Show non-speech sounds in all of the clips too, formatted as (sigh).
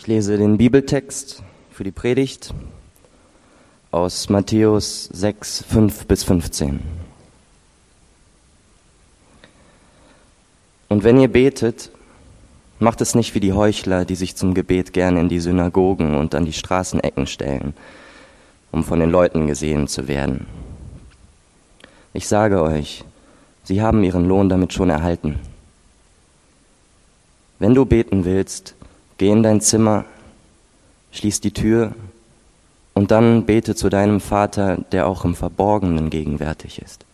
Ich lese den Bibeltext für die Predigt aus Matthäus 6, 5 bis 15. Und wenn ihr betet, macht es nicht wie die Heuchler, die sich zum Gebet gern in die Synagogen und an die Straßenecken stellen, um von den Leuten gesehen zu werden. Ich sage euch, sie haben ihren Lohn damit schon erhalten. Wenn du beten willst, geh in dein Zimmer, schließ die Tür und dann bete zu deinem Vater, der auch im Verborgenen gegenwärtig ist.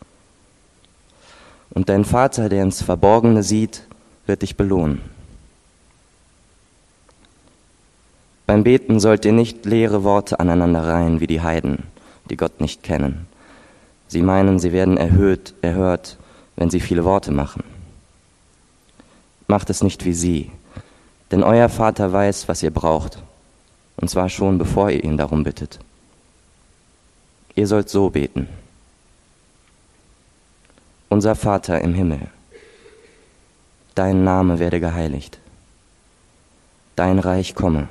Und dein Vater, der ins Verborgene sieht, wird dich belohnen. Beim Beten sollt ihr nicht leere Worte aneinander reihen wie die Heiden, die Gott nicht kennen. Sie meinen, sie werden erhöht, erhört, wenn sie viele Worte machen. Macht es nicht wie sie, denn euer Vater weiß, was ihr braucht, und zwar schon bevor ihr ihn darum bittet. Ihr sollt so beten. Unser Vater im Himmel, dein Name werde geheiligt, dein Reich komme,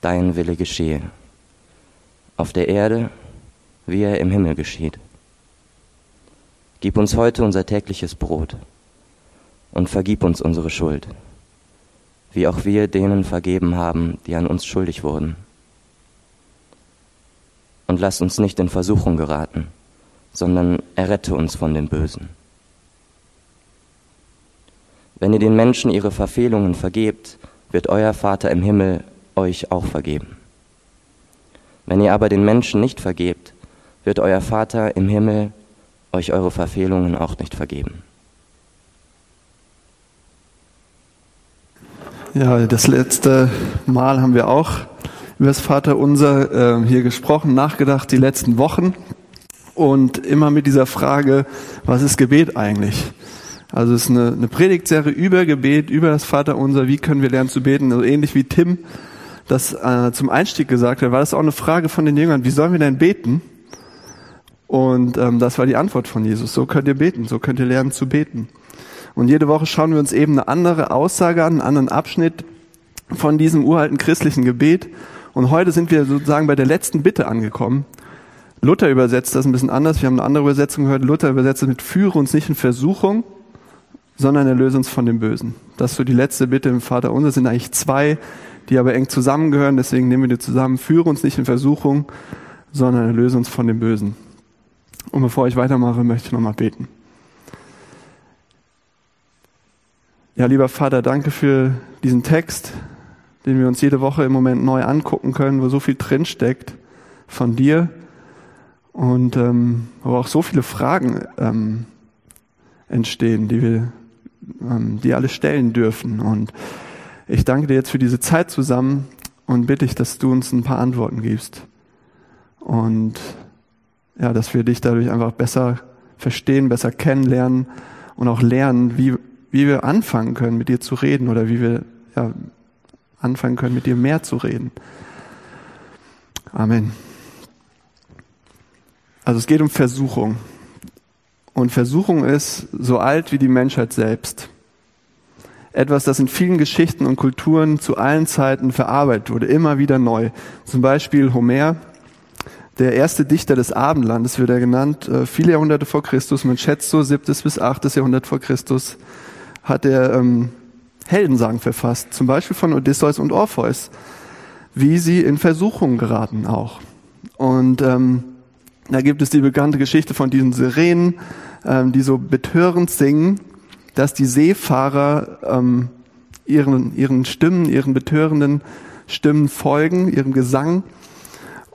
dein Wille geschehe, auf der Erde, wie er im Himmel geschieht. Gib uns heute unser tägliches Brot und vergib uns unsere Schuld, wie auch wir denen vergeben haben, die an uns schuldig wurden und lass uns nicht in Versuchung geraten, sondern errette uns von dem Bösen. Wenn ihr den Menschen ihre Verfehlungen vergebt, wird euer Vater im Himmel euch auch vergeben. Wenn ihr aber den Menschen nicht vergebt, wird euer Vater im Himmel euch eure Verfehlungen auch nicht vergeben. Ja, das letzte Mal haben wir auch über das Vaterunser äh, hier gesprochen, nachgedacht die letzten Wochen und immer mit dieser Frage, was ist Gebet eigentlich? Also es ist eine, eine Predigtserie über Gebet, über das Vaterunser, wie können wir lernen zu beten, also ähnlich wie Tim das äh, zum Einstieg gesagt hat, war das auch eine Frage von den Jüngern, wie sollen wir denn beten? Und ähm, das war die Antwort von Jesus, so könnt ihr beten, so könnt ihr lernen zu beten. Und jede Woche schauen wir uns eben eine andere Aussage an, einen anderen Abschnitt von diesem uralten christlichen Gebet und heute sind wir sozusagen bei der letzten Bitte angekommen. Luther übersetzt das ein bisschen anders. Wir haben eine andere Übersetzung gehört. Luther übersetzt es mit Führe uns nicht in Versuchung, sondern erlöse uns von dem Bösen. Das ist so die letzte Bitte im Vater unser. Sind eigentlich zwei, die aber eng zusammengehören. Deswegen nehmen wir die zusammen. Führe uns nicht in Versuchung, sondern erlöse uns von dem Bösen. Und bevor ich weitermache, möchte ich nochmal beten. Ja, lieber Vater, danke für diesen Text den wir uns jede Woche im Moment neu angucken können, wo so viel drinsteckt von dir und ähm, wo auch so viele Fragen ähm, entstehen, die wir ähm, die alle stellen dürfen. Und ich danke dir jetzt für diese Zeit zusammen und bitte dich, dass du uns ein paar Antworten gibst. Und ja, dass wir dich dadurch einfach besser verstehen, besser kennenlernen und auch lernen, wie, wie wir anfangen können, mit dir zu reden oder wie wir ja, anfangen können, mit dir mehr zu reden. Amen. Also es geht um Versuchung. Und Versuchung ist so alt wie die Menschheit selbst. Etwas, das in vielen Geschichten und Kulturen zu allen Zeiten verarbeitet wurde, immer wieder neu. Zum Beispiel Homer, der erste Dichter des Abendlandes wird er genannt, äh, viele Jahrhunderte vor Christus, man schätzt so siebtes bis achtes Jahrhundert vor Christus, hat er ähm, Heldensagen verfasst, zum Beispiel von Odysseus und Orpheus, wie sie in Versuchung geraten auch. Und ähm, da gibt es die bekannte Geschichte von diesen Sirenen, ähm, die so betörend singen, dass die Seefahrer ähm, ihren, ihren Stimmen, ihren betörenden Stimmen folgen, ihrem Gesang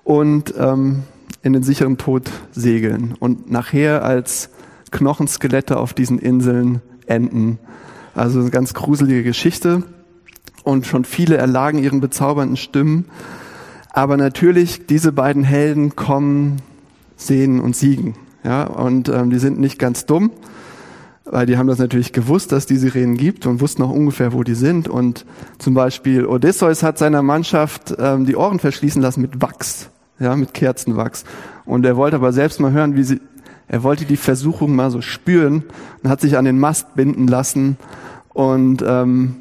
und ähm, in den sicheren Tod segeln und nachher als Knochenskelette auf diesen Inseln enden also eine ganz gruselige Geschichte. Und schon viele erlagen ihren bezaubernden Stimmen. Aber natürlich, diese beiden Helden kommen, sehen und siegen. Ja, und ähm, die sind nicht ganz dumm, weil die haben das natürlich gewusst, dass die Sirenen gibt und wussten auch ungefähr, wo die sind. Und zum Beispiel Odysseus hat seiner Mannschaft ähm, die Ohren verschließen lassen mit Wachs, ja, mit Kerzenwachs. Und er wollte aber selbst mal hören, wie sie, er wollte die Versuchung mal so spüren und hat sich an den Mast binden lassen und ähm,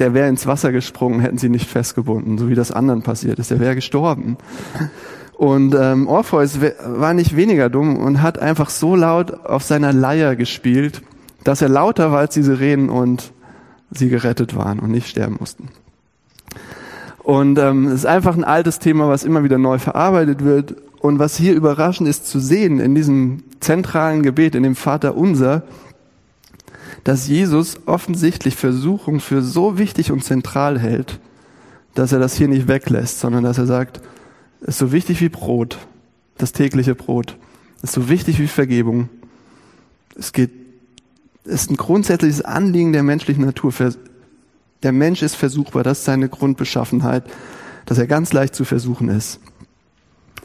der wäre ins Wasser gesprungen, hätten sie nicht festgebunden, so wie das anderen passiert ist. Der wäre gestorben. Und ähm, Orpheus war nicht weniger dumm und hat einfach so laut auf seiner Leier gespielt, dass er lauter war als die Sirenen und sie gerettet waren und nicht sterben mussten. Und ähm, es ist einfach ein altes Thema, was immer wieder neu verarbeitet wird. Und was hier überraschend ist zu sehen in diesem zentralen Gebet, in dem Vater unser, dass Jesus offensichtlich Versuchung für so wichtig und zentral hält, dass er das hier nicht weglässt, sondern dass er sagt, ist so wichtig wie Brot, das tägliche Brot. Ist so wichtig wie Vergebung. Es geht, ist ein grundsätzliches Anliegen der menschlichen Natur. Der Mensch ist versuchbar. Das ist seine Grundbeschaffenheit, dass er ganz leicht zu versuchen ist.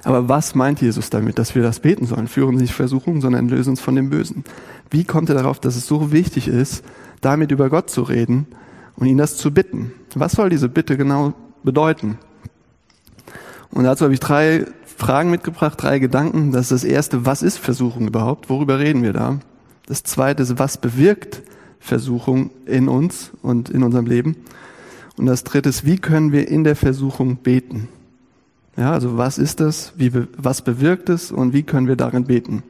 Aber was meint Jesus damit, dass wir das beten sollen? Führen Sie nicht Versuchungen, sondern lösen uns von dem Bösen. Wie kommt er darauf, dass es so wichtig ist, damit über Gott zu reden und ihn das zu bitten? Was soll diese Bitte genau bedeuten? Und dazu habe ich drei Fragen mitgebracht, drei Gedanken. Das ist das erste, was ist Versuchung überhaupt? Worüber reden wir da? Das zweite ist, was bewirkt Versuchung in uns und in unserem Leben? Und das dritte ist, wie können wir in der Versuchung beten? Ja, also was ist das? Wie, was bewirkt es? Und wie können wir darin beten?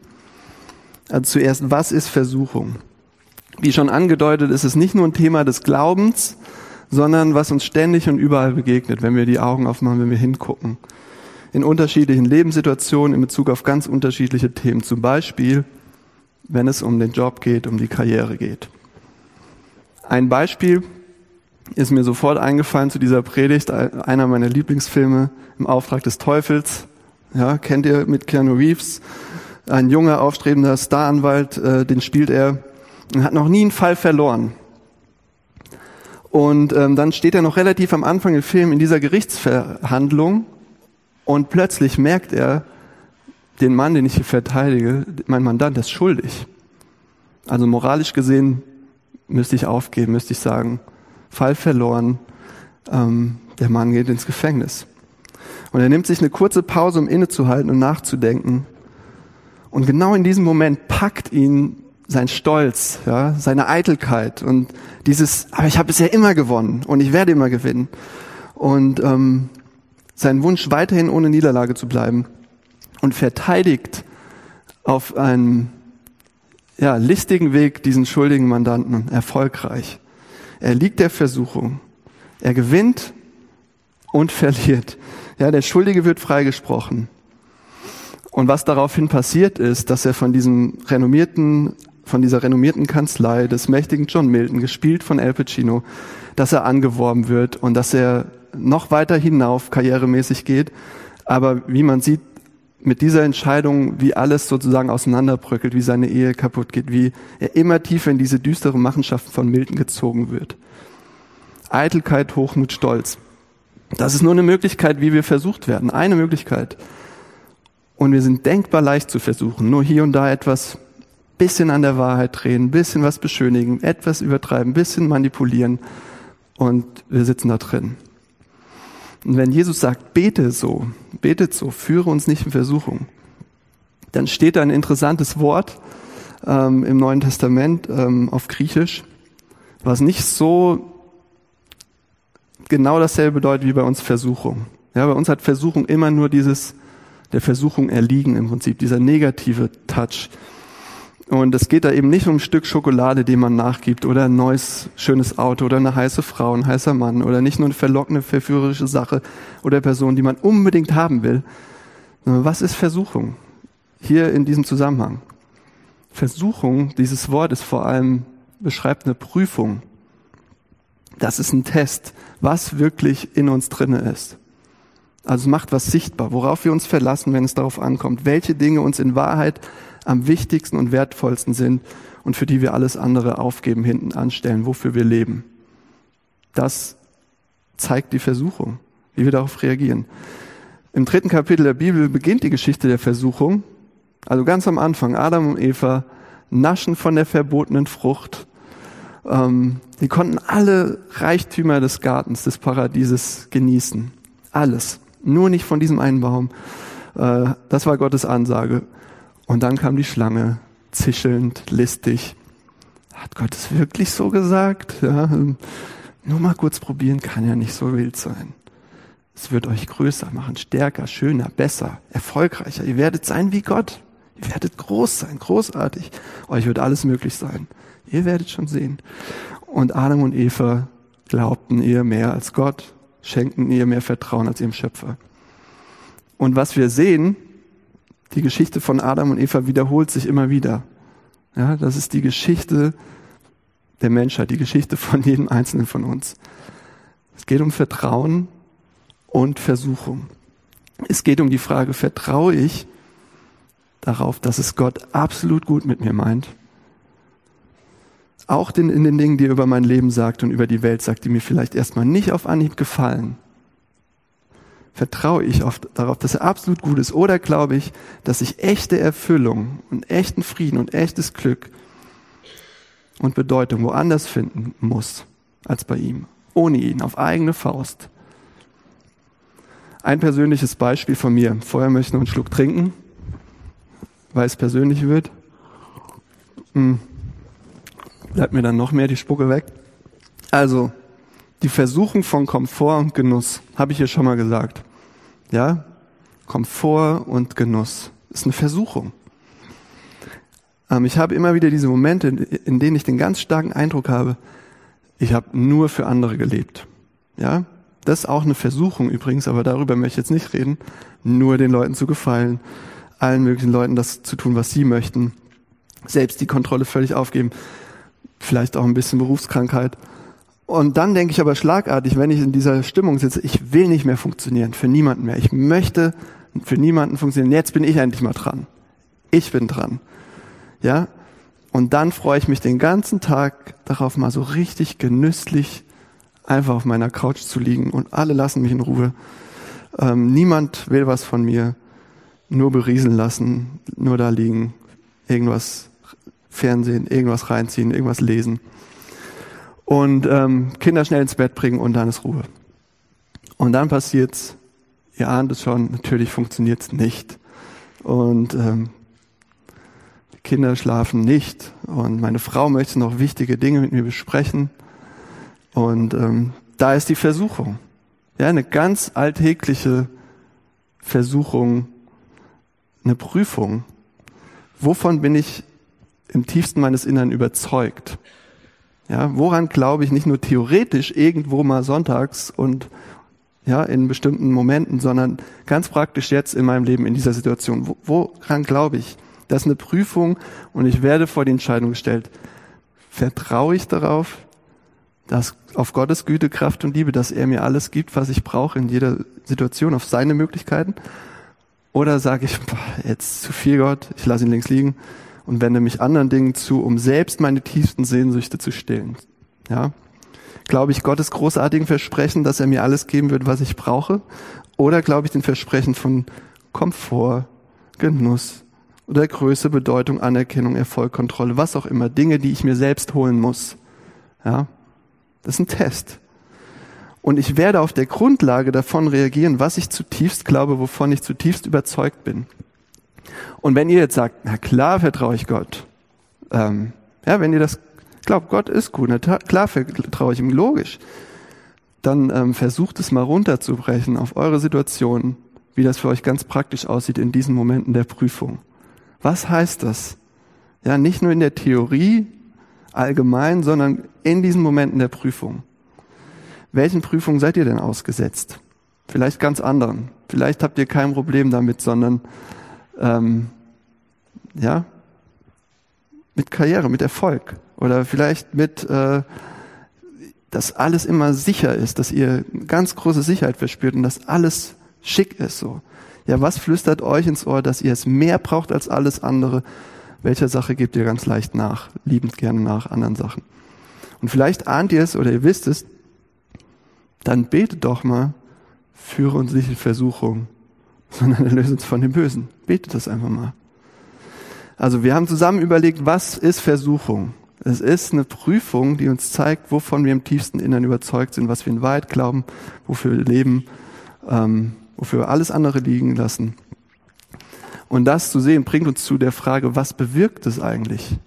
Also zuerst, was ist Versuchung? Wie schon angedeutet, ist es nicht nur ein Thema des Glaubens, sondern was uns ständig und überall begegnet, wenn wir die Augen aufmachen, wenn wir hingucken. In unterschiedlichen Lebenssituationen in Bezug auf ganz unterschiedliche Themen. Zum Beispiel, wenn es um den Job geht, um die Karriere geht. Ein Beispiel ist mir sofort eingefallen zu dieser Predigt, einer meiner Lieblingsfilme im Auftrag des Teufels. Ja, kennt ihr mit Keanu Reeves? Ein junger, aufstrebender Staranwalt, äh, den spielt er und hat noch nie einen Fall verloren. Und ähm, dann steht er noch relativ am Anfang im Film in dieser Gerichtsverhandlung und plötzlich merkt er, den Mann, den ich hier verteidige, mein Mandant ist schuldig. Also moralisch gesehen müsste ich aufgeben, müsste ich sagen, Fall verloren, ähm, der Mann geht ins Gefängnis. Und er nimmt sich eine kurze Pause, um innezuhalten und nachzudenken. Und genau in diesem Moment packt ihn sein Stolz, ja, seine Eitelkeit und dieses, aber ich habe bisher immer gewonnen und ich werde immer gewinnen. Und ähm, sein Wunsch, weiterhin ohne Niederlage zu bleiben und verteidigt auf einem ja, listigen Weg diesen schuldigen Mandanten erfolgreich. Er liegt der Versuchung. Er gewinnt und verliert. Ja, der Schuldige wird freigesprochen. Und was daraufhin passiert ist, dass er von diesem renommierten von dieser renommierten Kanzlei des mächtigen John Milton, gespielt von Al Pacino, dass er angeworben wird und dass er noch weiter hinauf karrieremäßig geht. Aber wie man sieht, mit dieser Entscheidung, wie alles sozusagen auseinanderbröckelt, wie seine Ehe kaputt geht, wie er immer tiefer in diese düstere Machenschaften von Milton gezogen wird. Eitelkeit, Hochmut, Stolz. Das ist nur eine Möglichkeit, wie wir versucht werden. Eine Möglichkeit. Und wir sind denkbar leicht zu versuchen. Nur hier und da etwas bisschen an der Wahrheit drehen, bisschen was beschönigen, etwas übertreiben, bisschen manipulieren und wir sitzen da drin. Und wenn Jesus sagt, bete so, betet so, führe uns nicht in Versuchung, dann steht da ein interessantes Wort ähm, im Neuen Testament ähm, auf Griechisch, was nicht so genau dasselbe bedeutet wie bei uns Versuchung. Ja, bei uns hat Versuchung immer nur dieses der Versuchung erliegen im Prinzip, dieser negative Touch. Und es geht da eben nicht um ein Stück Schokolade, dem man nachgibt, oder ein neues, schönes Auto, oder eine heiße Frau, ein heißer Mann, oder nicht nur eine verlockende, verführerische Sache oder Person, die man unbedingt haben will. Was ist Versuchung? Hier in diesem Zusammenhang. Versuchung, dieses Wort ist vor allem, beschreibt eine Prüfung. Das ist ein Test, was wirklich in uns drinne ist. Also macht was sichtbar, worauf wir uns verlassen, wenn es darauf ankommt, welche Dinge uns in Wahrheit am wichtigsten und wertvollsten sind und für die wir alles andere aufgeben, hinten anstellen, wofür wir leben. Das zeigt die Versuchung, wie wir darauf reagieren. Im dritten Kapitel der Bibel beginnt die Geschichte der Versuchung. Also ganz am Anfang, Adam und Eva naschen von der verbotenen Frucht. Ähm, die konnten alle Reichtümer des Gartens, des Paradieses genießen. Alles. Nur nicht von diesem einen Baum. Äh, das war Gottes Ansage. Und dann kam die Schlange, zischelnd, listig. Hat Gott es wirklich so gesagt? Ja, Nur mal kurz probieren kann ja nicht so wild sein. Es wird euch größer machen, stärker, schöner, besser, erfolgreicher. Ihr werdet sein wie Gott. Ihr werdet groß sein, großartig. Euch wird alles möglich sein. Ihr werdet schon sehen. Und Adam und Eva glaubten ihr mehr als Gott, schenkten ihr mehr Vertrauen als ihrem Schöpfer. Und was wir sehen, die Geschichte von Adam und Eva wiederholt sich immer wieder. Ja, das ist die Geschichte der Menschheit, die Geschichte von jedem Einzelnen von uns. Es geht um Vertrauen und Versuchung. Es geht um die Frage, vertraue ich darauf, dass es Gott absolut gut mit mir meint? Auch in, in den Dingen, die er über mein Leben sagt und über die Welt sagt, die mir vielleicht erstmal nicht auf Anhieb gefallen. Vertraue ich auf, darauf, dass er absolut gut ist? Oder glaube ich, dass ich echte Erfüllung und echten Frieden und echtes Glück und Bedeutung woanders finden muss als bei ihm? Ohne ihn, auf eigene Faust. Ein persönliches Beispiel von mir. Vorher möchte ich noch einen Schluck trinken, weil es persönlich wird. Hm. Bleibt mir dann noch mehr die Spucke weg. Also, die Versuchung von Komfort und Genuss, habe ich hier schon mal gesagt. Ja? Komfort und Genuss ist eine Versuchung. Ähm, ich habe immer wieder diese Momente, in denen ich den ganz starken Eindruck habe, ich habe nur für andere gelebt. Ja? Das ist auch eine Versuchung übrigens, aber darüber möchte ich jetzt nicht reden. Nur den Leuten zu gefallen, allen möglichen Leuten das zu tun, was sie möchten, selbst die Kontrolle völlig aufgeben, vielleicht auch ein bisschen Berufskrankheit. Und dann denke ich aber schlagartig, wenn ich in dieser Stimmung sitze, ich will nicht mehr funktionieren, für niemanden mehr. Ich möchte für niemanden funktionieren. Jetzt bin ich endlich mal dran. Ich bin dran. Ja? Und dann freue ich mich den ganzen Tag darauf, mal so richtig genüsslich einfach auf meiner Couch zu liegen und alle lassen mich in Ruhe. Ähm, niemand will was von mir, nur berieseln lassen, nur da liegen, irgendwas Fernsehen, irgendwas reinziehen, irgendwas lesen und ähm, Kinder schnell ins Bett bringen und dann ist Ruhe. Und dann passiert's, ihr ahnt es schon, natürlich funktioniert's nicht und ähm, die Kinder schlafen nicht und meine Frau möchte noch wichtige Dinge mit mir besprechen und ähm, da ist die Versuchung. Ja, eine ganz alltägliche Versuchung, eine Prüfung. Wovon bin ich im tiefsten meines Innern überzeugt? Ja, woran glaube ich nicht nur theoretisch irgendwo mal sonntags und ja, in bestimmten Momenten, sondern ganz praktisch jetzt in meinem Leben in dieser Situation. Woran glaube ich? Das ist eine Prüfung und ich werde vor die Entscheidung gestellt. Vertraue ich darauf, dass auf Gottes Güte, Kraft und Liebe, dass er mir alles gibt, was ich brauche in jeder Situation, auf seine Möglichkeiten? Oder sage ich, boah, jetzt zu viel Gott, ich lasse ihn links liegen und wende mich anderen Dingen zu, um selbst meine tiefsten Sehnsüchte zu stillen? Ja? Glaube ich Gottes großartigen Versprechen, dass er mir alles geben wird, was ich brauche? Oder glaube ich den Versprechen von Komfort, Genuss oder Größe, Bedeutung, Anerkennung, Erfolg, Kontrolle, was auch immer, Dinge, die ich mir selbst holen muss? Ja? Das ist ein Test. Und ich werde auf der Grundlage davon reagieren, was ich zutiefst glaube, wovon ich zutiefst überzeugt bin. Und wenn ihr jetzt sagt, na klar vertraue ich Gott, ähm, ja, wenn ihr das glaubt, Gott ist gut, na klar vertraue ich ihm, logisch, dann ähm, versucht es mal runterzubrechen auf eure Situation, wie das für euch ganz praktisch aussieht in diesen Momenten der Prüfung. Was heißt das? Ja, nicht nur in der Theorie, allgemein, sondern in diesen Momenten der Prüfung. Welchen Prüfungen seid ihr denn ausgesetzt? Vielleicht ganz anderen. Vielleicht habt ihr kein Problem damit, sondern ähm, ja mit Karriere, mit Erfolg oder vielleicht mit, äh, dass alles immer sicher ist, dass ihr ganz große Sicherheit verspürt und dass alles schick ist so. Ja, was flüstert euch ins Ohr, dass ihr es mehr braucht als alles andere welcher Sache gebt ihr ganz leicht nach, liebend gerne nach anderen Sachen. Und vielleicht ahnt ihr es oder ihr wisst es, dann betet doch mal, führe uns nicht in Versuchung, sondern erlöse uns von dem Bösen. Betet das einfach mal. Also wir haben zusammen überlegt, was ist Versuchung? Es ist eine Prüfung, die uns zeigt, wovon wir im tiefsten Innern überzeugt sind, was wir in Wahrheit glauben, wofür wir leben, ähm, wofür wir alles andere liegen lassen. Und das zu sehen bringt uns zu der Frage, was bewirkt es eigentlich?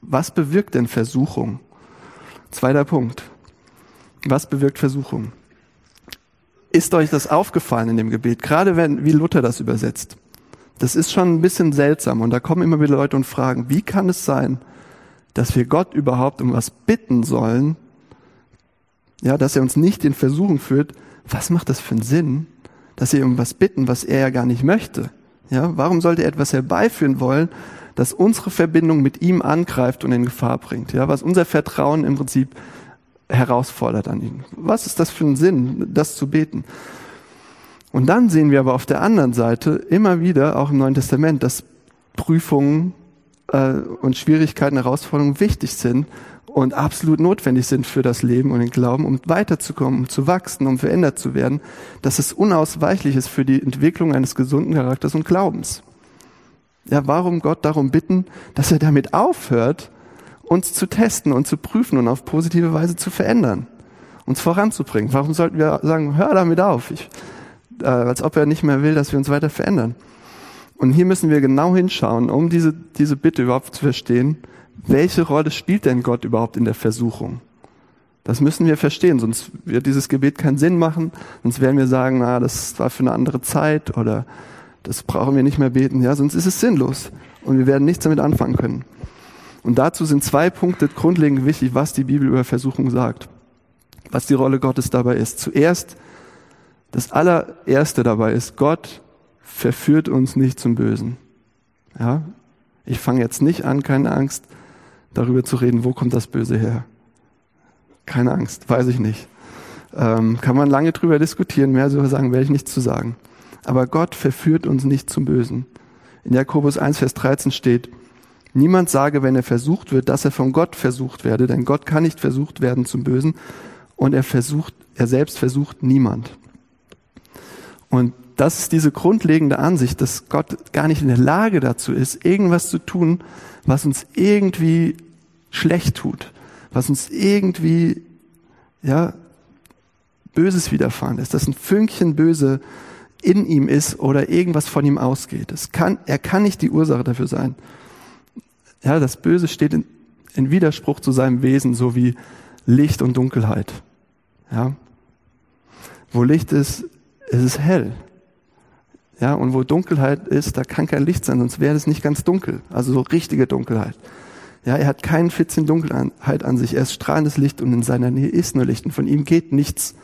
Was bewirkt denn Versuchung? Zweiter Punkt. Was bewirkt Versuchung? Ist euch das aufgefallen in dem Gebet? Gerade wenn, wie Luther das übersetzt. Das ist schon ein bisschen seltsam und da kommen immer wieder Leute und fragen, wie kann es sein, dass wir Gott überhaupt um was bitten sollen, ja, dass er uns nicht in Versuchung führt. Was macht das für einen Sinn, dass wir um was bitten, was er ja gar nicht möchte? Ja, warum sollte er etwas herbeiführen wollen, das unsere Verbindung mit ihm angreift und in Gefahr bringt? Ja, was unser Vertrauen im Prinzip herausfordert an ihn. Was ist das für ein Sinn, das zu beten? Und dann sehen wir aber auf der anderen Seite immer wieder, auch im Neuen Testament, dass Prüfungen äh, und Schwierigkeiten, Herausforderungen wichtig sind und absolut notwendig sind für das Leben und den Glauben, um weiterzukommen, um zu wachsen, um verändert zu werden, dass es unausweichlich ist für die Entwicklung eines gesunden Charakters und Glaubens. Ja, warum Gott darum bitten, dass er damit aufhört, uns zu testen und zu prüfen und auf positive Weise zu verändern, uns voranzubringen. Warum sollten wir sagen, hör damit auf, ich, äh, als ob er nicht mehr will, dass wir uns weiter verändern. Und hier müssen wir genau hinschauen, um diese, diese Bitte überhaupt zu verstehen, welche Rolle spielt denn Gott überhaupt in der Versuchung? Das müssen wir verstehen, sonst wird dieses Gebet keinen Sinn machen, sonst werden wir sagen, na, das war für eine andere Zeit oder das brauchen wir nicht mehr beten, ja, sonst ist es sinnlos und wir werden nichts damit anfangen können. Und dazu sind zwei Punkte grundlegend wichtig, was die Bibel über Versuchung sagt. Was die Rolle Gottes dabei ist. Zuerst, das allererste dabei ist, Gott verführt uns nicht zum Bösen. Ja? Ich fange jetzt nicht an, keine Angst, darüber zu reden, wo kommt das Böse her. Keine Angst, weiß ich nicht. Ähm, kann man lange drüber diskutieren, mehr so sagen, werde ich nichts zu sagen. Aber Gott verführt uns nicht zum Bösen. In Jakobus 1, Vers 13 steht, Niemand sage, wenn er versucht wird, dass er von Gott versucht werde, denn Gott kann nicht versucht werden zum Bösen und er versucht, er selbst versucht niemand. Und das ist diese grundlegende Ansicht, dass Gott gar nicht in der Lage dazu ist, irgendwas zu tun, was uns irgendwie schlecht tut, was uns irgendwie, ja, Böses widerfahren ist, dass ein Fünkchen Böse in ihm ist oder irgendwas von ihm ausgeht. Es kann, er kann nicht die Ursache dafür sein. Ja, das Böse steht in, in Widerspruch zu seinem Wesen, so wie Licht und Dunkelheit. Ja. Wo Licht ist, ist es hell. Ja, und wo Dunkelheit ist, da kann kein Licht sein, sonst wäre es nicht ganz dunkel. Also so richtige Dunkelheit. Ja, er hat keinen Fitzchen Dunkelheit an sich. Er ist strahlendes Licht und in seiner Nähe ist nur Licht und von ihm geht nichts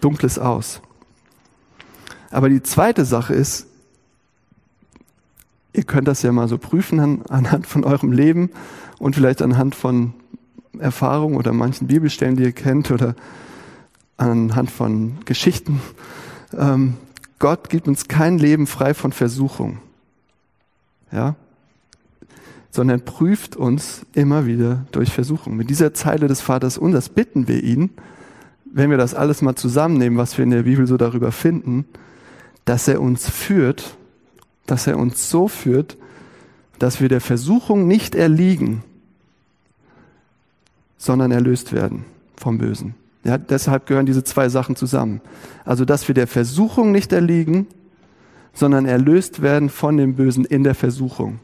Dunkles aus. Aber die zweite Sache ist, Ihr könnt das ja mal so prüfen an, anhand von eurem Leben und vielleicht anhand von Erfahrungen oder manchen Bibelstellen, die ihr kennt oder anhand von Geschichten. Ähm, Gott gibt uns kein Leben frei von Versuchung. Ja? Sondern prüft uns immer wieder durch Versuchung. Mit dieser Zeile des Vaters Unsers bitten wir ihn, wenn wir das alles mal zusammennehmen, was wir in der Bibel so darüber finden, dass er uns führt dass er uns so führt, dass wir der Versuchung nicht erliegen, sondern erlöst werden vom Bösen. Ja, deshalb gehören diese zwei Sachen zusammen. Also, dass wir der Versuchung nicht erliegen, sondern erlöst werden von dem Bösen in der Versuchung.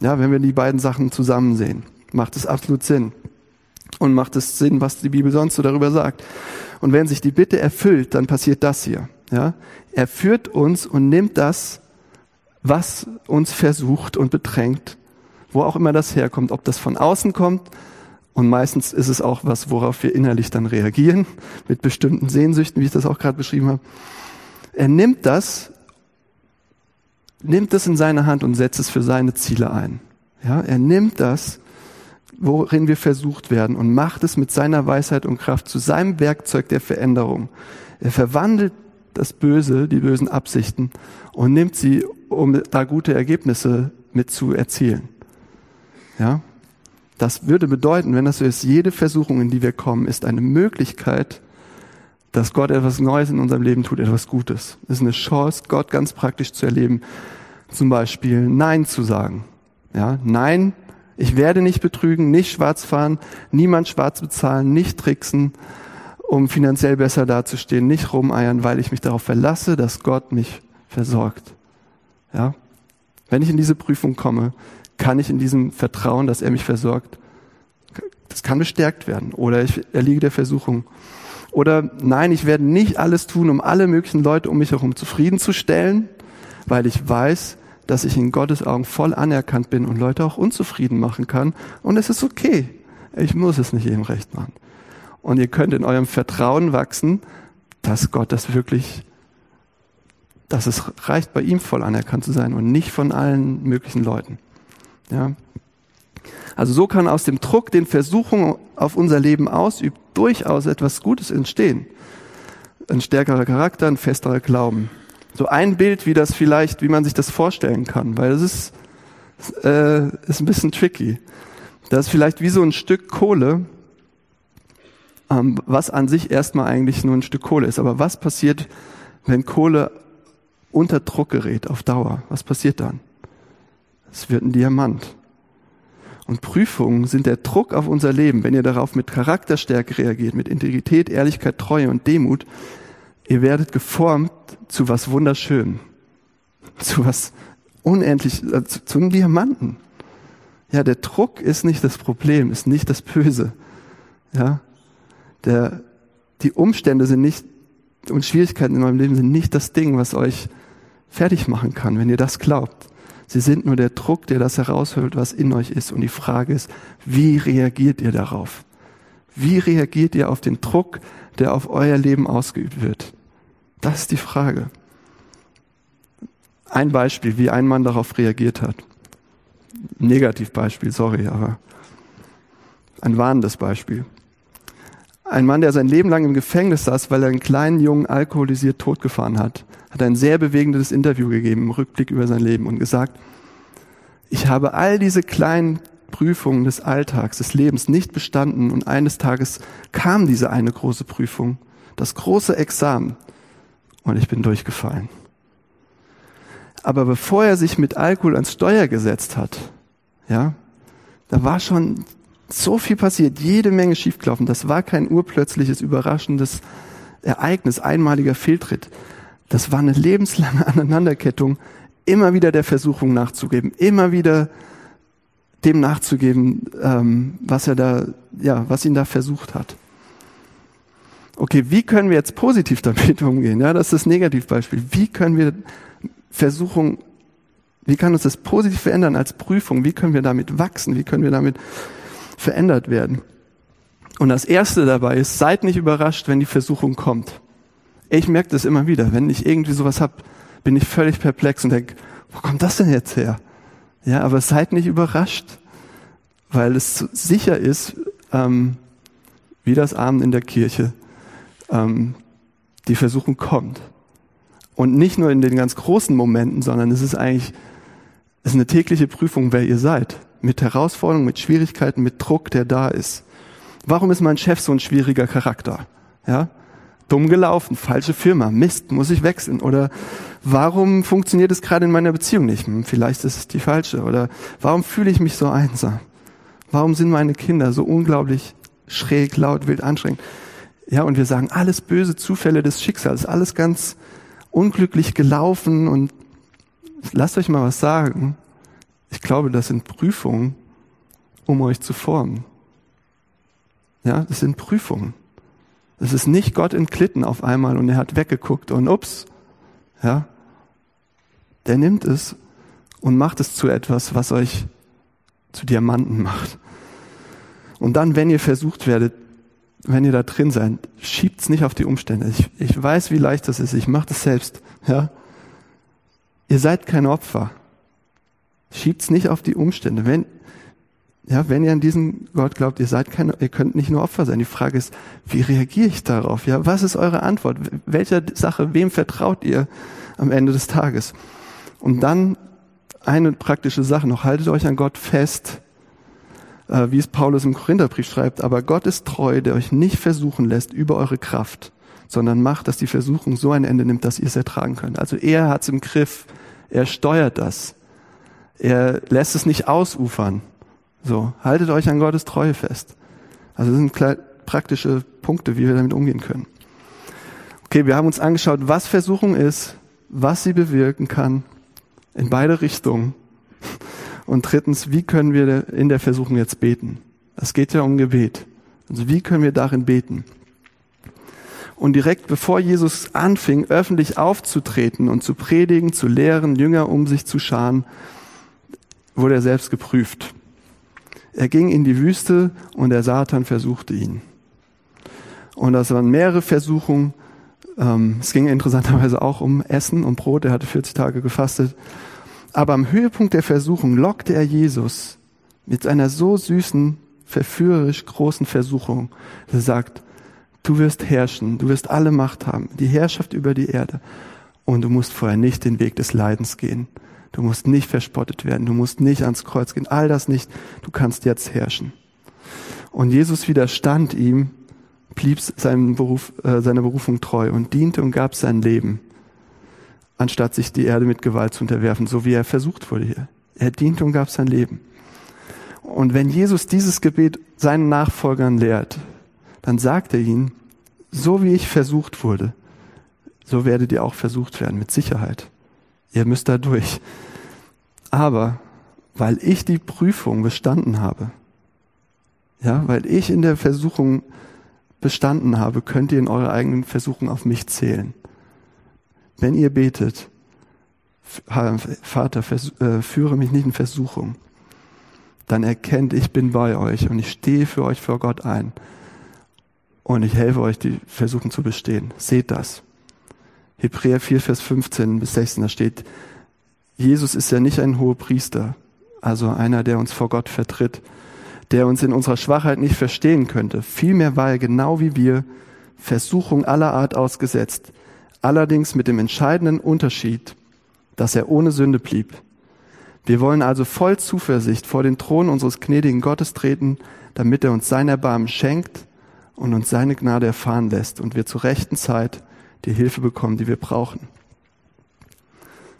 Ja, wenn wir die beiden Sachen zusammen sehen, macht es absolut Sinn. Und macht es Sinn, was die Bibel sonst so darüber sagt. Und wenn sich die Bitte erfüllt, dann passiert das hier. Ja, er führt uns und nimmt das, was uns versucht und bedrängt, wo auch immer das herkommt, ob das von außen kommt und meistens ist es auch was, worauf wir innerlich dann reagieren, mit bestimmten Sehnsüchten, wie ich das auch gerade beschrieben habe. Er nimmt das, nimmt das in seine Hand und setzt es für seine Ziele ein. Ja, er nimmt das, worin wir versucht werden und macht es mit seiner Weisheit und Kraft zu seinem Werkzeug der Veränderung. Er verwandelt das Böse, die bösen Absichten und nimmt sie, um da gute Ergebnisse mit zu erzielen. Ja? Das würde bedeuten, wenn das so ist, jede Versuchung, in die wir kommen, ist eine Möglichkeit, dass Gott etwas Neues in unserem Leben tut, etwas Gutes. Es ist eine Chance, Gott ganz praktisch zu erleben. Zum Beispiel Nein zu sagen. Ja, Nein, ich werde nicht betrügen, nicht schwarz fahren, niemand schwarz bezahlen, nicht tricksen, um finanziell besser dazustehen, nicht rumeiern, weil ich mich darauf verlasse, dass Gott mich versorgt. Ja? Wenn ich in diese Prüfung komme, kann ich in diesem Vertrauen, dass er mich versorgt, das kann bestärkt werden. Oder ich erliege der Versuchung Oder nein, ich werde nicht alles tun, um alle möglichen Leute um mich herum zufriedenzustellen, weil ich weiß, dass ich in Gottes Augen voll anerkannt bin und Leute auch unzufrieden machen kann. Und es ist okay. Ich muss es nicht jedem recht machen. Und ihr könnt in eurem Vertrauen wachsen, dass Gott das wirklich, dass es reicht, bei ihm voll anerkannt zu sein und nicht von allen möglichen Leuten. Ja. Also so kann aus dem Druck, den Versuchungen auf unser Leben ausübt, durchaus etwas Gutes entstehen. Ein stärkerer Charakter, ein festerer Glauben. So ein Bild, wie das vielleicht, wie man sich das vorstellen kann, weil es ist, äh, ist ein bisschen tricky. Das ist vielleicht wie so ein Stück Kohle, was an sich erstmal eigentlich nur ein Stück Kohle ist. Aber was passiert, wenn Kohle unter Druck gerät auf Dauer? Was passiert dann? Es wird ein Diamant. Und Prüfungen sind der Druck auf unser Leben, wenn ihr darauf mit Charakterstärke reagiert, mit Integrität, Ehrlichkeit, Treue und Demut, ihr werdet geformt zu was wunderschön, (laughs) zu was unendlich, äh, zu, zum Diamanten. Ja, der Druck ist nicht das Problem, ist nicht das Böse. Ja, der, die Umstände sind nicht und Schwierigkeiten in meinem Leben sind nicht das Ding, was euch fertig machen kann, wenn ihr das glaubt. Sie sind nur der Druck, der das herausholt, was in euch ist. Und die Frage ist, wie reagiert ihr darauf? Wie reagiert ihr auf den Druck, der auf euer Leben ausgeübt wird? Das ist die Frage. Ein Beispiel, wie ein Mann darauf reagiert hat. Negativbeispiel, sorry, aber ein warnendes Beispiel. Ein Mann, der sein Leben lang im Gefängnis saß, weil er einen kleinen Jungen alkoholisiert totgefahren hat, hat ein sehr bewegendes Interview gegeben im Rückblick über sein Leben und gesagt, ich habe all diese kleinen Prüfungen des Alltags, des Lebens nicht bestanden und eines Tages kam diese eine große Prüfung, das große Examen und ich bin durchgefallen. Aber bevor er sich mit Alkohol ans Steuer gesetzt hat, ja, da war schon so viel passiert, jede Menge schiefgelaufen. Das war kein urplötzliches, überraschendes Ereignis, einmaliger Fehltritt. Das war eine lebenslange (laughs) Aneinanderkettung, immer wieder der Versuchung nachzugeben, immer wieder dem nachzugeben, ähm, was er da, ja, was ihn da versucht hat. Okay, wie können wir jetzt positiv damit (laughs) umgehen? Ja, das ist das Negativbeispiel. Wie können wir Versuchung, wie kann uns das positiv verändern als Prüfung? Wie können wir damit wachsen? Wie können wir damit verändert werden. Und das Erste dabei ist, seid nicht überrascht, wenn die Versuchung kommt. Ich merke das immer wieder. Wenn ich irgendwie sowas hab, bin ich völlig perplex und denke, wo kommt das denn jetzt her? Ja, aber seid nicht überrascht, weil es sicher ist, ähm, wie das Abend in der Kirche, ähm, die Versuchung kommt. Und nicht nur in den ganz großen Momenten, sondern es ist eigentlich es ist eine tägliche Prüfung, wer ihr seid mit Herausforderungen, mit Schwierigkeiten, mit Druck, der da ist. Warum ist mein Chef so ein schwieriger Charakter? Ja? Dumm gelaufen, falsche Firma, Mist, muss ich wechseln? Oder warum funktioniert es gerade in meiner Beziehung nicht? Hm, vielleicht ist es die falsche. Oder warum fühle ich mich so einsam? Warum sind meine Kinder so unglaublich schräg, laut, wild, anstrengend? Ja, und wir sagen, alles böse Zufälle des Schicksals, alles ganz unglücklich gelaufen und lasst euch mal was sagen. Ich glaube, das sind Prüfungen, um euch zu formen. Ja, das sind Prüfungen. Es ist nicht Gott in Klitten auf einmal und er hat weggeguckt und ups, ja. Der nimmt es und macht es zu etwas, was euch zu Diamanten macht. Und dann, wenn ihr versucht werdet, wenn ihr da drin seid, schiebt's nicht auf die Umstände. Ich, ich weiß, wie leicht das ist. Ich mache das selbst. Ja, ihr seid kein Opfer. Schiebt's nicht auf die Umstände. Wenn, ja, wenn ihr an diesen Gott glaubt, ihr seid keine, ihr könnt nicht nur Opfer sein. Die Frage ist, wie reagiere ich darauf? Ja, was ist eure Antwort? Welcher Sache, wem vertraut ihr am Ende des Tages? Und dann eine praktische Sache noch. Haltet euch an Gott fest, äh, wie es Paulus im Korintherbrief schreibt. Aber Gott ist treu, der euch nicht versuchen lässt über eure Kraft, sondern macht, dass die Versuchung so ein Ende nimmt, dass ihr es ertragen könnt. Also er hat's im Griff. Er steuert das. Er lässt es nicht ausufern. So, haltet euch an Gottes Treue fest. Also das sind praktische Punkte, wie wir damit umgehen können. Okay, wir haben uns angeschaut, was Versuchung ist, was sie bewirken kann, in beide Richtungen. Und drittens, wie können wir in der Versuchung jetzt beten? Es geht ja um Gebet. Also wie können wir darin beten? Und direkt bevor Jesus anfing, öffentlich aufzutreten und zu predigen, zu lehren, Jünger um sich zu scharen, wurde er selbst geprüft. Er ging in die Wüste und der Satan versuchte ihn. Und das waren mehrere Versuchungen. Ähm, es ging interessanterweise auch um Essen und Brot. Er hatte 40 Tage gefastet. Aber am Höhepunkt der Versuchung lockte er Jesus mit einer so süßen, verführerisch großen Versuchung. Er sagt, du wirst herrschen, du wirst alle Macht haben, die Herrschaft über die Erde. Und du musst vorher nicht den Weg des Leidens gehen. Du musst nicht verspottet werden, du musst nicht ans Kreuz gehen, all das nicht. Du kannst jetzt herrschen. Und Jesus widerstand ihm, blieb seinem Beruf, äh, seiner Berufung treu und diente und gab sein Leben, anstatt sich die Erde mit Gewalt zu unterwerfen, so wie er versucht wurde hier. Er diente und gab sein Leben. Und wenn Jesus dieses Gebet seinen Nachfolgern lehrt, dann sagt er ihnen, so wie ich versucht wurde, so werdet ihr auch versucht werden, mit Sicherheit. Ihr müsst da durch. Aber weil ich die Prüfung bestanden habe, ja, weil ich in der Versuchung bestanden habe, könnt ihr in eurer eigenen Versuchung auf mich zählen. Wenn ihr betet, Vater, äh, führe mich nicht in Versuchung, dann erkennt, ich bin bei euch und ich stehe für euch vor Gott ein. Und ich helfe euch, die Versuchen zu bestehen. Seht das. Hebräer 4, Vers 15 bis 16, da steht, Jesus ist ja nicht ein hoher Priester, also einer, der uns vor Gott vertritt, der uns in unserer Schwachheit nicht verstehen könnte. Vielmehr war er genau wie wir Versuchung aller Art ausgesetzt, allerdings mit dem entscheidenden Unterschied, dass er ohne Sünde blieb. Wir wollen also voll Zuversicht vor den Thron unseres gnädigen Gottes treten, damit er uns sein Erbarmen schenkt und uns seine Gnade erfahren lässt und wir zur rechten Zeit die Hilfe bekommen, die wir brauchen.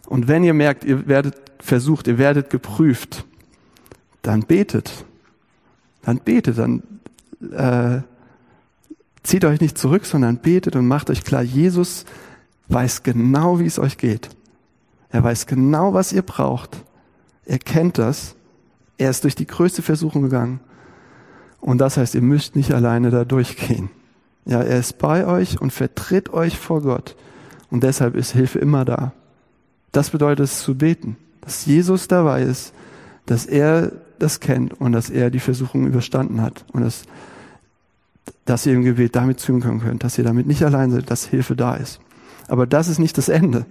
Und wenn ihr merkt, ihr werdet versucht, ihr werdet geprüft, dann betet. Dann betet, dann äh, zieht euch nicht zurück, sondern betet und macht euch klar, Jesus weiß genau, wie es euch geht. Er weiß genau, was ihr braucht. Er kennt das. Er ist durch die größte Versuchung gegangen. Und das heißt, ihr müsst nicht alleine da durchgehen. Ja, er ist bei euch und vertritt euch vor Gott. Und deshalb ist Hilfe immer da. Das bedeutet es zu beten, dass Jesus dabei ist, dass er das kennt und dass er die Versuchung überstanden hat und dass, dass ihr im Gebet damit zukommen könnt, dass ihr damit nicht allein seid, dass Hilfe da ist. Aber das ist nicht das Ende.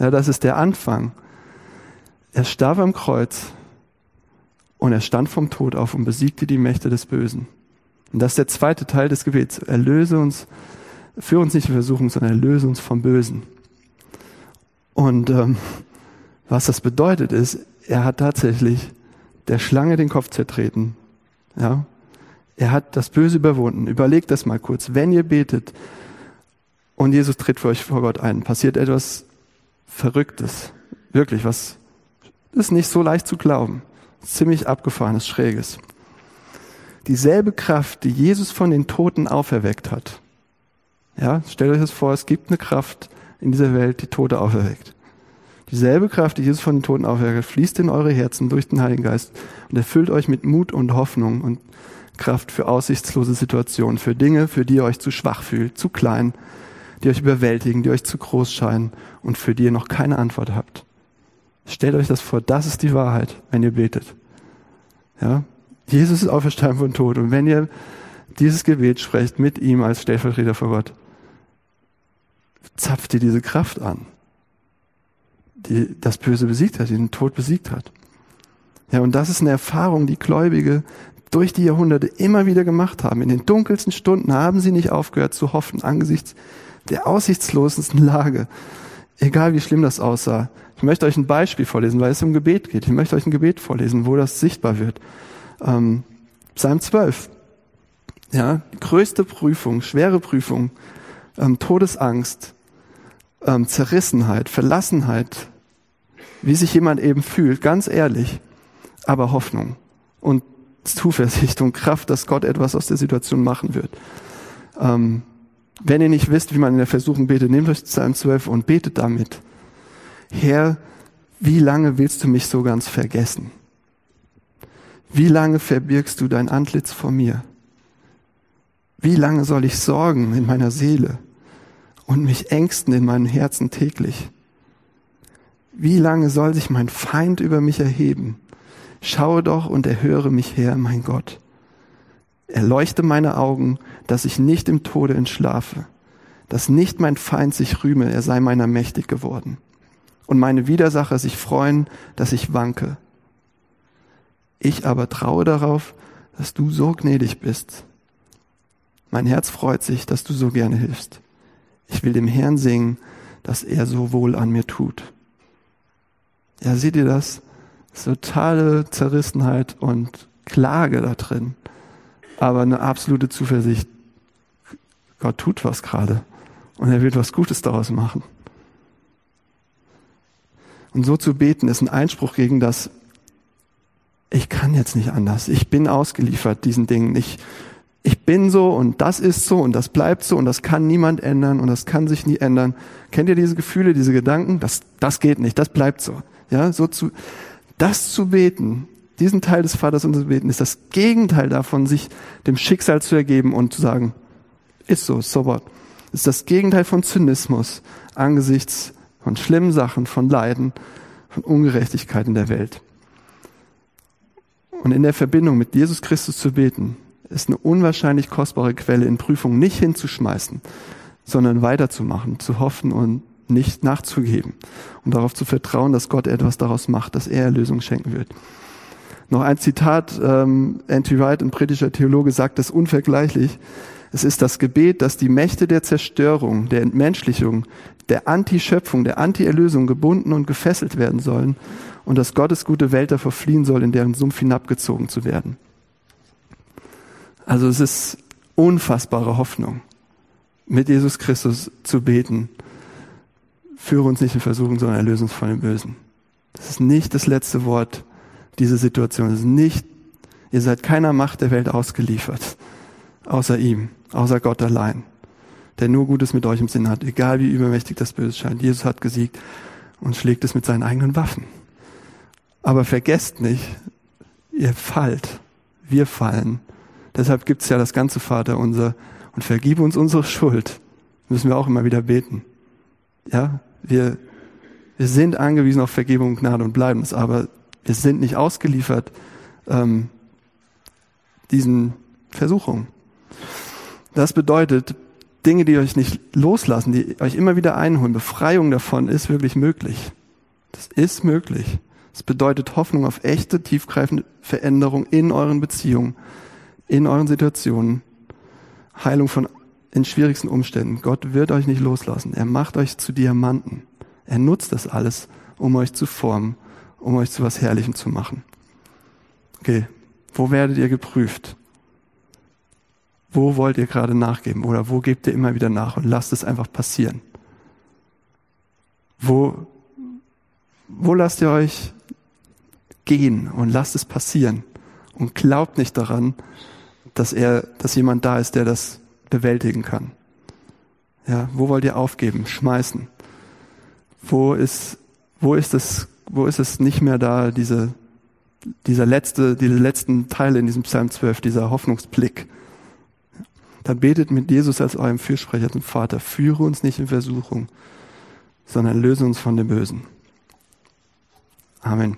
Ja, das ist der Anfang. Er starb am Kreuz und er stand vom Tod auf und besiegte die Mächte des Bösen. Und das ist der zweite Teil des Gebets. Erlöse uns, führe uns nicht in Versuchung, sondern erlöse uns vom Bösen. Und ähm, was das bedeutet ist, er hat tatsächlich der Schlange den Kopf zertreten. Ja, er hat das Böse überwunden. Überlegt das mal kurz. Wenn ihr betet und Jesus tritt für euch vor Gott ein, passiert etwas Verrücktes. Wirklich, was ist nicht so leicht zu glauben. Ziemlich abgefahrenes, schräges. Dieselbe Kraft, die Jesus von den Toten auferweckt hat. Ja, stellt euch das vor, es gibt eine Kraft in dieser Welt, die Tote auferweckt. Dieselbe Kraft, die Jesus von den Toten auferweckt, fließt in eure Herzen durch den Heiligen Geist und erfüllt euch mit Mut und Hoffnung und Kraft für aussichtslose Situationen, für Dinge, für die ihr euch zu schwach fühlt, zu klein, die euch überwältigen, die euch zu groß scheinen und für die ihr noch keine Antwort habt. Stellt euch das vor, das ist die Wahrheit, wenn ihr betet. Ja? Jesus ist auferstanden von Tod. Und wenn ihr dieses Gebet sprecht mit ihm als Stellvertreter vor Gott, zapft ihr diese Kraft an, die das Böse besiegt hat, die den Tod besiegt hat. Ja, und das ist eine Erfahrung, die Gläubige durch die Jahrhunderte immer wieder gemacht haben. In den dunkelsten Stunden haben sie nicht aufgehört zu hoffen angesichts der aussichtslosesten Lage. Egal wie schlimm das aussah. Ich möchte euch ein Beispiel vorlesen, weil es um Gebet geht. Ich möchte euch ein Gebet vorlesen, wo das sichtbar wird. Ähm, Psalm 12. Ja, größte Prüfung, schwere Prüfung, ähm, Todesangst, ähm, Zerrissenheit, Verlassenheit, wie sich jemand eben fühlt, ganz ehrlich, aber Hoffnung und Zuversicht und Kraft, dass Gott etwas aus der Situation machen wird. Ähm, wenn ihr nicht wisst, wie man in der Versuchung betet, nehmt euch Psalm 12 und betet damit. Herr, wie lange willst du mich so ganz vergessen? Wie lange verbirgst du dein Antlitz vor mir? Wie lange soll ich sorgen in meiner Seele und mich ängsten in meinem Herzen täglich. Wie lange soll sich mein Feind über mich erheben? Schaue doch und erhöre mich her, mein Gott. Erleuchte meine Augen, dass ich nicht im Tode entschlafe, dass nicht mein Feind sich rühme, er sei meiner mächtig geworden, und meine Widersacher sich freuen, dass ich wanke. Ich aber traue darauf, dass du so gnädig bist. Mein Herz freut sich, dass du so gerne hilfst. Ich will dem Herrn singen, dass er so wohl an mir tut. Ja, seht ihr das? totale Zerrissenheit und Klage da drin. Aber eine absolute Zuversicht. Gott tut was gerade. Und er wird was Gutes daraus machen. Und so zu beten ist ein Einspruch gegen das, ich kann jetzt nicht anders. Ich bin ausgeliefert diesen Dingen. Ich, ich bin so und das ist so und das bleibt so und das kann niemand ändern und das kann sich nie ändern. Kennt ihr diese Gefühle, diese Gedanken? Das, das geht nicht, das bleibt so. Ja, so zu, das zu beten, diesen Teil des Vaters zu beten, ist das Gegenteil davon, sich dem Schicksal zu ergeben und zu sagen, ist so, so what. Ist das Gegenteil von Zynismus angesichts von schlimmen Sachen, von Leiden, von Ungerechtigkeit in der Welt. Und in der Verbindung mit Jesus Christus zu beten, ist eine unwahrscheinlich kostbare Quelle in Prüfungen nicht hinzuschmeißen, sondern weiterzumachen, zu hoffen und nicht nachzugeben und darauf zu vertrauen, dass Gott etwas daraus macht, dass er Erlösung schenken wird. Noch ein Zitat, ähm, Anti Wright, ein britischer Theologe, sagt das unvergleichlich. Es ist das Gebet, dass die Mächte der Zerstörung, der Entmenschlichung, der Anti-Schöpfung, der Anti-Erlösung gebunden und gefesselt werden sollen und dass Gottes gute Welt davor fliehen soll, in deren Sumpf hinabgezogen zu werden. Also es ist unfassbare Hoffnung, mit Jesus Christus zu beten führe uns nicht in Versuchung, sondern erlöse uns von dem Bösen. Das ist nicht das letzte Wort dieser Situation. Es ist nicht, ihr seid keiner Macht der Welt ausgeliefert, außer ihm, außer Gott allein, der nur Gutes mit euch im Sinn hat, egal wie übermächtig das Böse scheint. Jesus hat gesiegt und schlägt es mit seinen eigenen Waffen. Aber vergesst nicht, ihr fallt, wir fallen. Deshalb gibt's ja das ganze Vater unser und vergib uns unsere Schuld. Müssen wir auch immer wieder beten. Ja, wir, wir sind angewiesen auf Vergebung, Gnade und bleiben es, aber wir sind nicht ausgeliefert ähm, diesen Versuchungen. Das bedeutet, Dinge, die euch nicht loslassen, die euch immer wieder einholen, Befreiung davon ist wirklich möglich. Das ist möglich. Das bedeutet Hoffnung auf echte, tiefgreifende Veränderung in euren Beziehungen, in euren Situationen, Heilung von in schwierigsten Umständen. Gott wird euch nicht loslassen. Er macht euch zu Diamanten. Er nutzt das alles, um euch zu formen, um euch zu was Herrlichem zu machen. Okay, wo werdet ihr geprüft? Wo wollt ihr gerade nachgeben? Oder wo gebt ihr immer wieder nach und lasst es einfach passieren? Wo, wo lasst ihr euch gehen und lasst es passieren? Und glaubt nicht daran, dass er, dass jemand da ist, der das bewältigen kann. Ja, wo wollt ihr aufgeben, schmeißen? Wo ist, wo ist es, wo ist es nicht mehr da, diese, dieser letzte, diese letzten Teile in diesem Psalm 12, dieser Hoffnungsblick? Dann betet mit Jesus als eurem Fürsprecher zum Vater, führe uns nicht in Versuchung, sondern löse uns von dem Bösen. Amen.